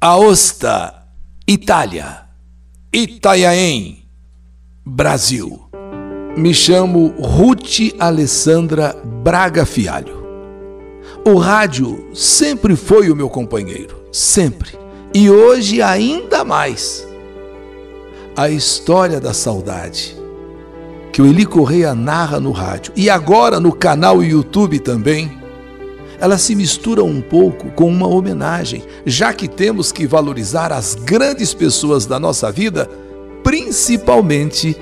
Aosta, Itália. Itanhaém, Brasil. Me chamo Ruth Alessandra Braga Fialho. O rádio sempre foi o meu companheiro, sempre. E hoje ainda mais. A história da saudade, que o Eli Correia narra no rádio e agora no canal YouTube também, ela se mistura um pouco com uma homenagem, já que temos que valorizar as grandes pessoas da nossa vida, principalmente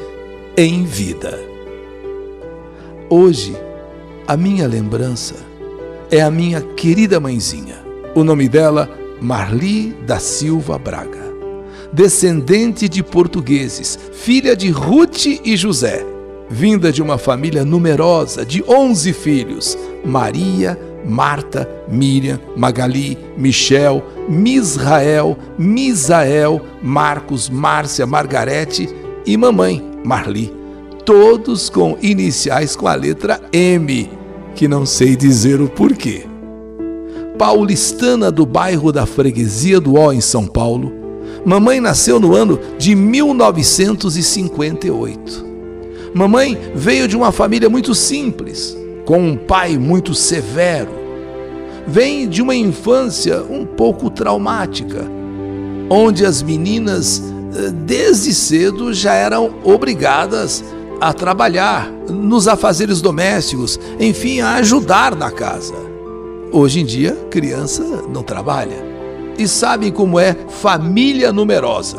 em vida. Hoje, a minha lembrança é a minha querida mãezinha. O nome dela, Marli da Silva Braga. Descendente de portugueses, filha de Ruth e José, vinda de uma família numerosa de 11 filhos: Maria, Marta, Miriam, Magali, Michel, Misrael, Misael, Marcos, Márcia, Margarete e mamãe, Marli. Todos com iniciais com a letra M, que não sei dizer o porquê. Paulistana do bairro da Freguesia do Ó, em São Paulo, mamãe nasceu no ano de 1958. Mamãe veio de uma família muito simples, com um pai muito severo. Vem de uma infância um pouco traumática, onde as meninas, eh, desde cedo, já eram obrigadas a trabalhar nos afazeres domésticos, enfim, a ajudar na casa. Hoje em dia, criança não trabalha. E sabem como é família numerosa.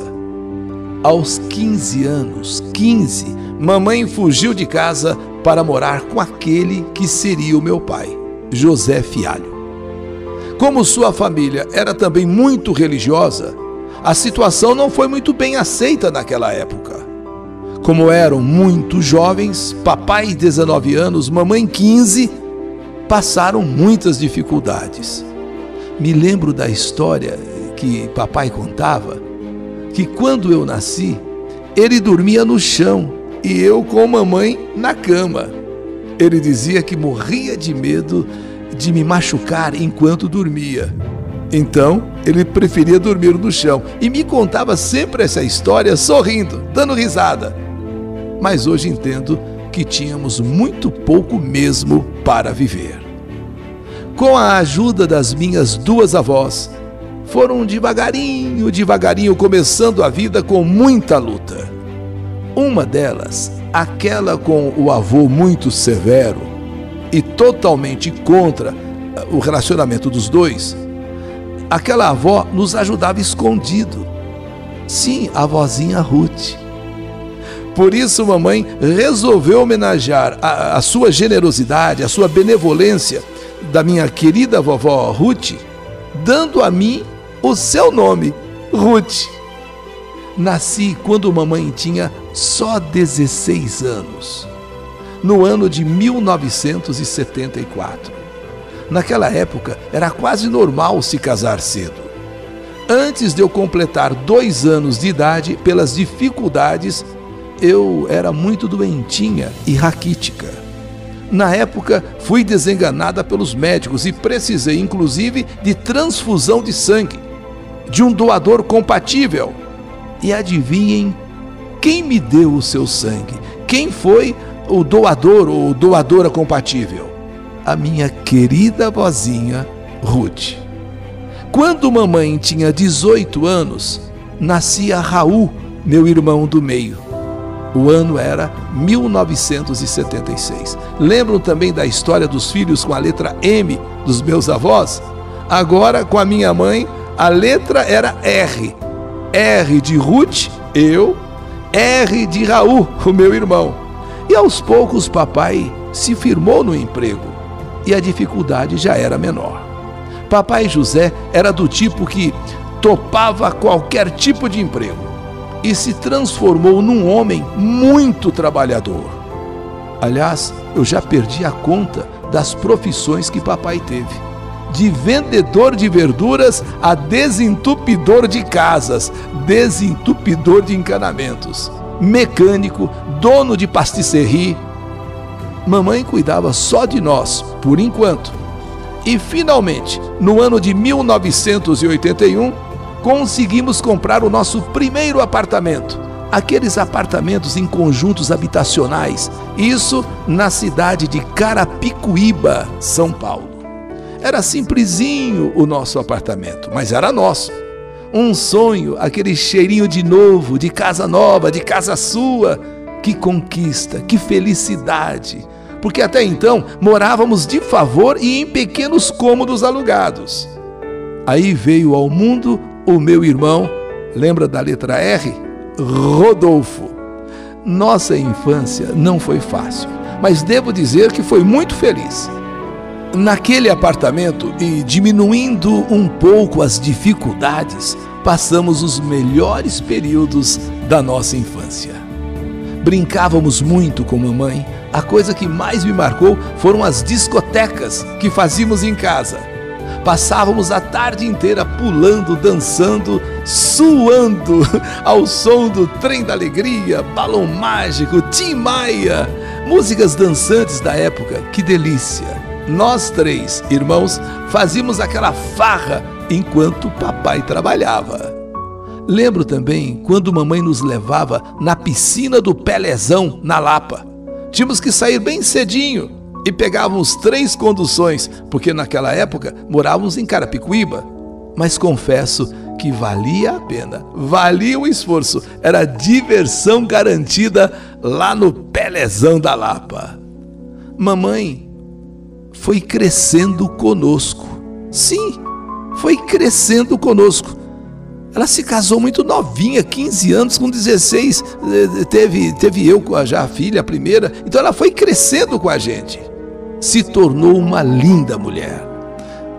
Aos 15 anos, 15, mamãe fugiu de casa para morar com aquele que seria o meu pai, José Fialho. Como sua família era também muito religiosa, a situação não foi muito bem aceita naquela época. Como eram muito jovens, papai 19 anos, mamãe 15, passaram muitas dificuldades. Me lembro da história que papai contava que quando eu nasci, ele dormia no chão e eu com mamãe na cama. Ele dizia que morria de medo de me machucar enquanto dormia. Então, ele preferia dormir no chão e me contava sempre essa história sorrindo, dando risada. Mas hoje entendo que tínhamos muito pouco mesmo para viver. Com a ajuda das minhas duas avós, foram devagarinho, devagarinho começando a vida com muita luta. Uma delas, aquela com o avô muito severo e totalmente contra eh, o relacionamento dos dois, aquela avó nos ajudava escondido. Sim, a vozinha Ruth. Por isso, mamãe resolveu homenagear a, a, sua generosidade, a sua benevolência da minha querida vovó Ruth, dando a mim o seu nome, Ruth. Nasci quando mamãe tinha só 16 anos, no ano de 1974. Naquela época era quase normal se casar cedo. Antes de eu completar dois anos de idade, pelas dificuldades, eu era muito doentinha e raquítica. Na época, fui desenganada pelos médicos e precisei, inclusive, de transfusão de sangue, de um doador compatível e adivinhem quem me deu o seu sangue? Quem foi o doador ou doadora compatível? A minha querida vozinha Ruth. Quando mamãe tinha 18 anos, nascia Raul, meu irmão do meio. O ano era 1976. Lembram também da história dos filhos com a letra M dos meus avós? Agora, com a minha mãe, a letra era R R de Ruth, eu, R de Raul, o meu irmão. E aos poucos papai se firmou no emprego e a dificuldade já era menor. Papai José era do tipo que topava qualquer tipo de emprego e se transformou num homem muito trabalhador. Aliás, eu já perdi a conta das profissões que papai teve de vendedor de verduras a desentupidor de casas, desentupidor de encanamentos, mecânico, dono de pastisserie. Mamãe cuidava só de nós, por enquanto. E finalmente, no ano de 1981, conseguimos comprar o nosso primeiro apartamento. Aqueles apartamentos em conjuntos habitacionais, isso na cidade de Carapicuíba, São Paulo. Era simplesinho o nosso apartamento, mas era nosso. Um sonho, aquele cheirinho de novo, de casa nova, de casa sua. Que conquista, que felicidade! Porque até então morávamos de favor e em pequenos cômodos alugados. Aí veio ao mundo o meu irmão, lembra da letra R? Rodolfo. Nossa infância não foi fácil, mas devo dizer que foi muito feliz. Naquele apartamento e diminuindo um pouco as dificuldades, passamos os melhores períodos da nossa infância. Brincávamos muito com mamãe. A coisa que mais me marcou foram as discotecas que fazíamos em casa. Passávamos a tarde inteira pulando, dançando, suando ao som do Trem da Alegria, Balão Mágico, Tim Maia, músicas dançantes da época. Que delícia! Nós três irmãos fazíamos aquela farra enquanto papai trabalhava. Lembro também quando mamãe nos levava na piscina do Pelezão, na Lapa. Tínhamos que sair bem cedinho e pegávamos três conduções, porque naquela época morávamos em Carapicuíba. Mas confesso que valia a pena, valia o esforço, era diversão garantida lá no Pelezão da Lapa. Mamãe foi crescendo conosco. Sim, foi crescendo conosco. Ela se casou muito novinha, 15 anos, com 16, eh, teve, teve eu já a filha, a primeira. Então ela foi crescendo com a gente. Se tornou uma linda mulher.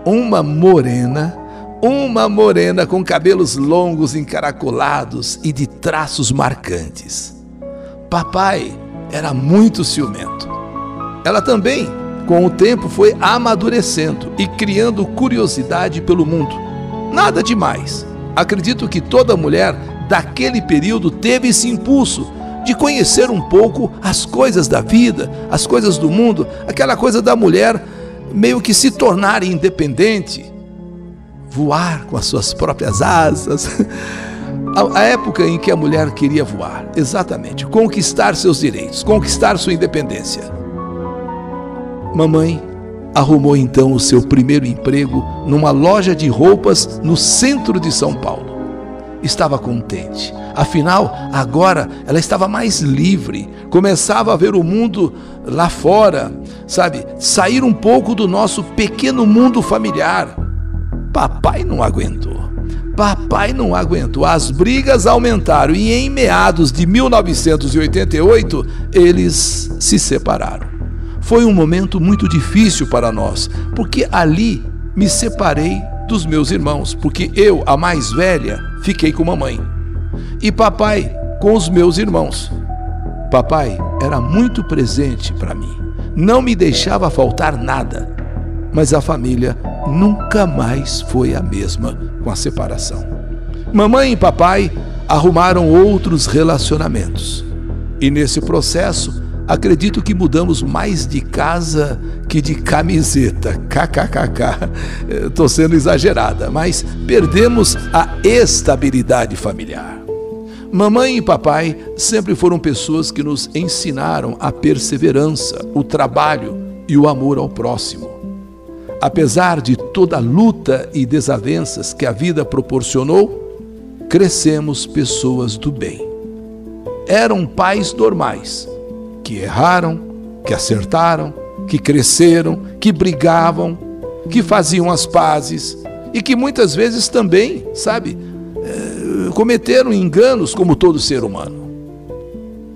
Uma morena, uma morena com cabelos longos encaracolados e de traços marcantes. Papai era muito ciumento. Ela também com o tempo foi amadurecendo e criando curiosidade pelo mundo. Nada demais. Acredito que toda mulher daquele período teve esse impulso de conhecer um pouco as coisas da vida, as coisas do mundo, aquela coisa da mulher meio que se tornar independente, voar com as suas próprias asas. A, época em que a mulher queria voar, exatamente, conquistar seus direitos, conquistar sua independência. Mamãe arrumou então o seu primeiro emprego numa loja de roupas no centro de São Paulo. Estava contente, afinal, agora ela estava mais livre, começava a ver o mundo lá fora, sabe? Sair um pouco do nosso pequeno mundo familiar. Papai não aguentou. Papai não aguentou. As brigas aumentaram e em meados de 1988 eles se separaram. Foi um momento muito difícil para nós, porque ali me separei dos meus irmãos, porque eu, a mais velha, fiquei com mamãe. E papai com os meus irmãos. Papai era muito presente para mim, não me deixava faltar nada, mas a família nunca mais foi a mesma com a separação. Mamãe e papai arrumaram outros relacionamentos. E nesse processo, Acredito que mudamos mais de casa que de camiseta. KKKK. Estou sendo exagerada, mas perdemos a estabilidade familiar. Mamãe e papai sempre foram pessoas que nos ensinaram a perseverança, o trabalho e o amor ao próximo. Apesar de toda a luta e desavenças que a vida proporcionou, crescemos pessoas do bem. Eram pais normais, que erraram, que acertaram, que cresceram, que brigavam, que faziam as pazes e que muitas vezes também, sabe, eh, cometeram enganos como todo ser humano.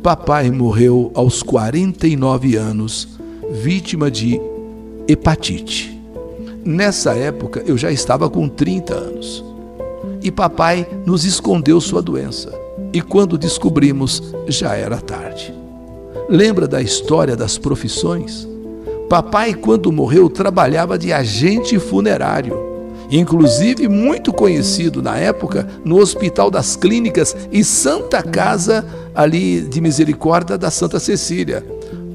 Papai morreu aos 49 anos, vítima de hepatite. Nessa época eu já estava com 30 anos. E papai nos escondeu sua doença. E quando descobrimos, já era tarde. Lembra da história das profissões? Papai, quando morreu, trabalhava de agente funerário, inclusive muito conhecido na época no Hospital das Clínicas e Santa Casa ali de Misericórdia da Santa Cecília.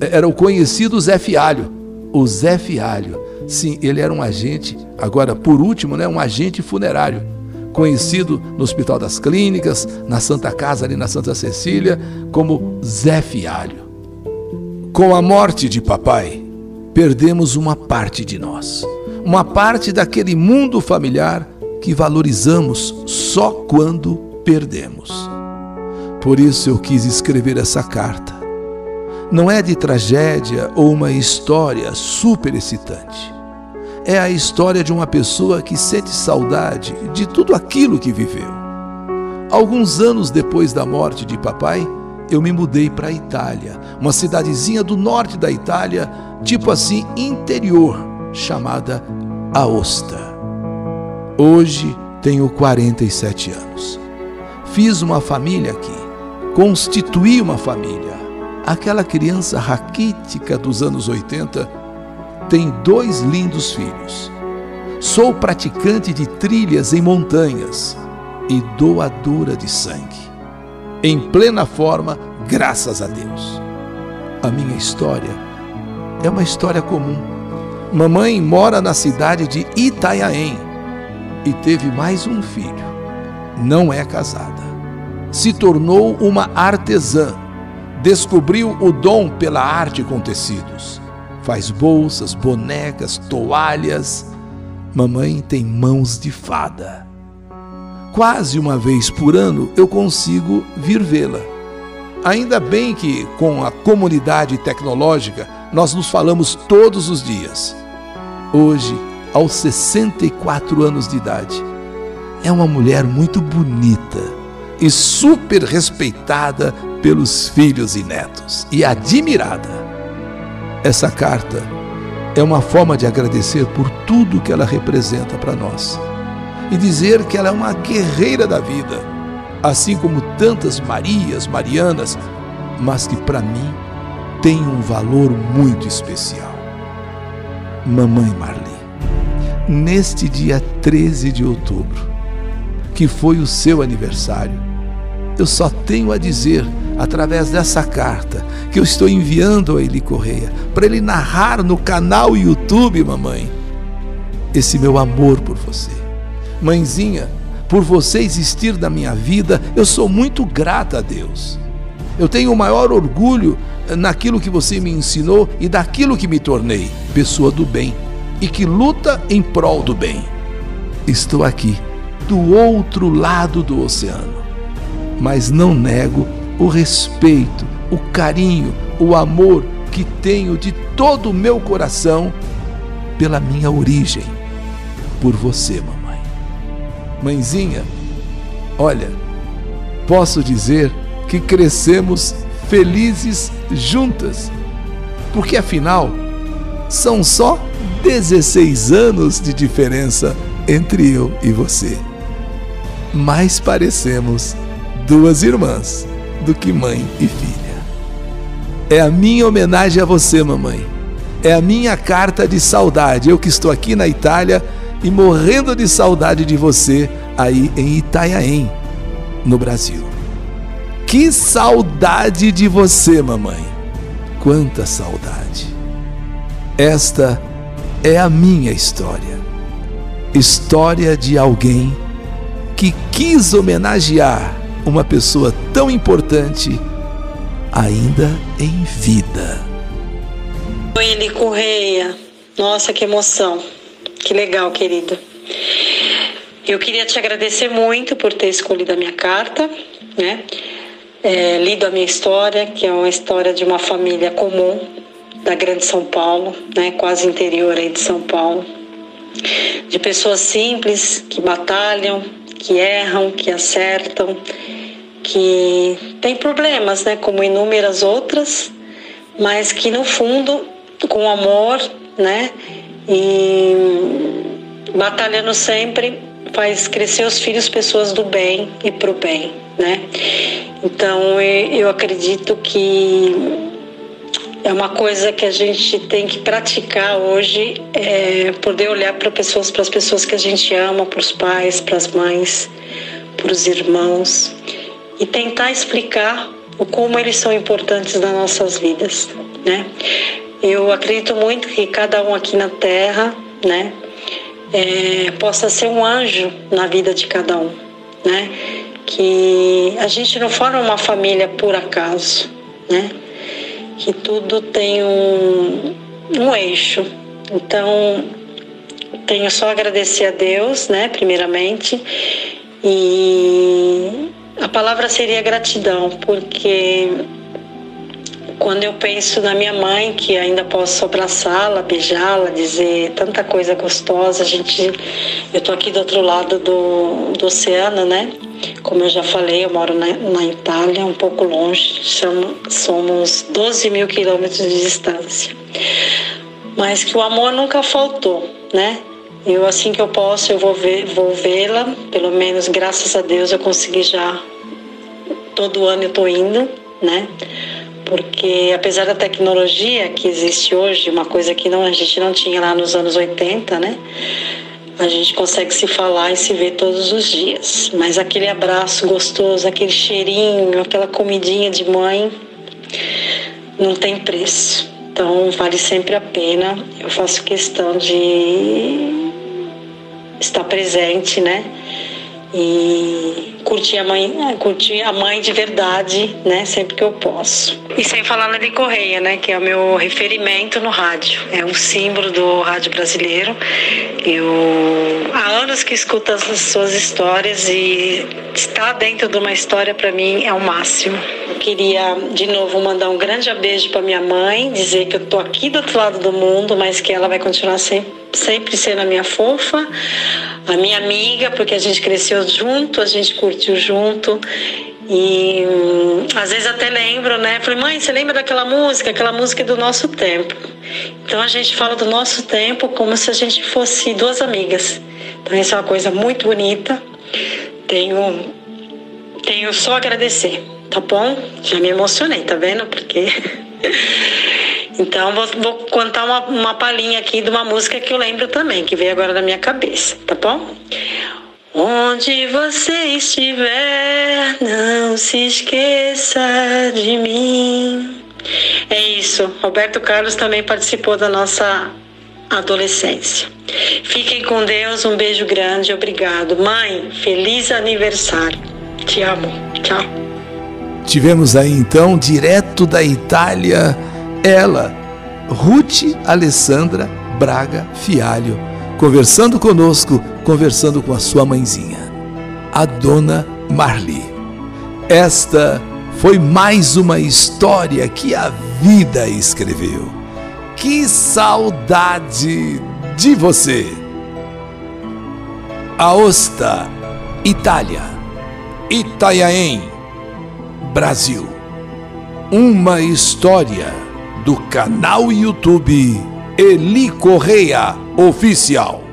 Era o conhecido Zé Fialho. O Zé Fialho. Sim, ele era um agente, agora por último, né, um agente funerário conhecido no Hospital das Clínicas, na Santa Casa ali na Santa Cecília, como Zé Fialho. Com a morte de papai, perdemos uma parte de nós, uma parte daquele mundo familiar que valorizamos só quando perdemos. Por isso eu quis escrever essa carta. Não é de tragédia ou uma história super excitante é a história de uma pessoa que sente saudade de tudo aquilo que viveu. Alguns anos depois da morte de papai, eu me mudei para a Itália, uma cidadezinha do norte da Itália, tipo assim, interior, chamada Aosta. Hoje tenho 47 anos. Fiz uma família aqui, constituí uma família. Aquela criança raquítica dos anos 80 tem dois lindos filhos. Sou praticante de trilhas em montanhas e doadora de sangue. Em plena forma, graças a Deus. A minha história é uma história comum. Mamãe mora na cidade de Itanhaém e teve mais um filho. Não é casada. Se tornou uma artesã. Descobriu o dom pela arte com tecidos faz bolsas, bonecas, toalhas. Mamãe tem mãos de fada. Quase uma vez por ano eu consigo vir vê-la. Ainda bem que, com a comunidade tecnológica, nós nos falamos todos os dias. Hoje, aos 64 anos de idade, é uma mulher muito bonita e super respeitada pelos filhos e netos e admirada. Essa carta é uma forma de agradecer por tudo que ela representa para nós e dizer que ela é uma guerreira da vida, assim como tantas Marias, Marianas, mas que para mim tem um valor muito especial. Mamãe Marli, neste dia 13 de outubro, que foi o seu aniversário, eu só tenho a dizer através dessa carta que eu estou enviando a Eli Correia, para ele narrar no canal YouTube, mamãe, esse meu amor por você. Mãezinha, por você existir na minha vida, eu sou muito grata a Deus. Eu tenho o maior orgulho naquilo que você me ensinou e daquilo que me tornei, pessoa do bem e que luta em prol do bem. Estou aqui, do outro lado do oceano, mas não nego o respeito, o carinho, o amor que tenho de todo o meu coração pela minha origem, por você, mamãe. Mãezinha, olha, posso dizer que crescemos felizes juntas, porque afinal são só 16 anos de diferença entre eu e você. Mas parecemos duas irmãs do que mãe e filha. É a minha homenagem a você, mamãe. É a minha carta de saudade. Eu que estou aqui na Itália e morrendo de saudade de você aí em Itanhaém, no Brasil. Que saudade de você, mamãe. Quanta saudade. Esta é a minha história. História de alguém que quis homenagear uma pessoa tão importante ainda em vida. Oi, Correia. Nossa, que emoção. Que legal, querida. Eu queria te agradecer muito por ter escolhido a minha carta, né? É, lido a minha história, que é uma história de uma família comum da Grande São Paulo, né? Quase interior aí de São Paulo. De pessoas simples que batalham, que erram, que acertam que tem problemas, né, como inúmeras outras, mas que no fundo, com amor, né, e batalhando sempre, faz crescer os filhos pessoas do bem e pro bem, né? Então eu acredito que é uma coisa que a gente tem que praticar hoje, é poder olhar para pessoas, para as pessoas que a gente ama, para os pais, para as mães, para os irmãos e tentar explicar o como eles são importantes nas nossas vidas, né? Eu acredito muito que cada um aqui na Terra, né, é, possa ser um anjo na vida de cada um, né? Que a gente não forma uma família por acaso, né? Que tudo tem um, um eixo. Então, tenho só a agradecer a Deus, né, primeiramente, e a palavra seria gratidão, porque quando eu penso na minha mãe, que ainda posso abraçá-la, beijá-la, dizer tanta coisa gostosa, a gente, eu tô aqui do outro lado do, do oceano, né? Como eu já falei, eu moro na, na Itália, um pouco longe, chamo, somos 12 mil quilômetros de distância. Mas que o amor nunca faltou, né? Eu assim que eu posso, eu vou vê-la. Pelo menos graças a Deus eu consegui já. Todo ano eu tô indo, né? Porque apesar da tecnologia que existe hoje, uma coisa que não a gente não tinha lá nos anos 80, né? A gente consegue se falar e se ver todos os dias. Mas aquele abraço gostoso, aquele cheirinho, aquela comidinha de mãe, não tem preço. Então vale sempre a pena. Eu faço questão de estar presente, né? E curtir a mãe, é, curtir a mãe de verdade, né? Sempre que eu posso. E sem falar na de Correia, né? Que é o meu referimento no rádio. É um símbolo do rádio brasileiro. Eu há anos que escuto as suas histórias e estar dentro de uma história para mim é o máximo. Eu queria de novo mandar um grande beijo para minha mãe, dizer que eu tô aqui do outro lado do mundo, mas que ela vai continuar sempre sempre sendo a minha fofa, a minha amiga, porque a gente cresceu junto, a gente curtiu junto. E hum, às vezes até lembro, né? Falei, mãe, você lembra daquela música? Aquela música é do nosso tempo. Então a gente fala do nosso tempo como se a gente fosse duas amigas. Então isso é uma coisa muito bonita. Tenho, tenho só agradecer, tá bom? Já me emocionei, tá vendo? Porque Então vou, vou contar uma, uma palhinha aqui de uma música que eu lembro também, que veio agora na minha cabeça, tá bom? Onde você estiver, não se esqueça de mim. É isso. Roberto Carlos também participou da nossa adolescência. Fiquem com Deus, um beijo grande, obrigado. Mãe, feliz aniversário. Te amo. Tchau. Tivemos aí então, direto da Itália, ela, Ruth Alessandra Braga Fialho, conversando conosco, conversando com a sua mãezinha, a dona Marli. Esta foi mais uma história que a vida escreveu. Que saudade de você! Aosta, Itália, Itanhaém, Brasil. Uma história do canal YouTube Eli Correia Oficial.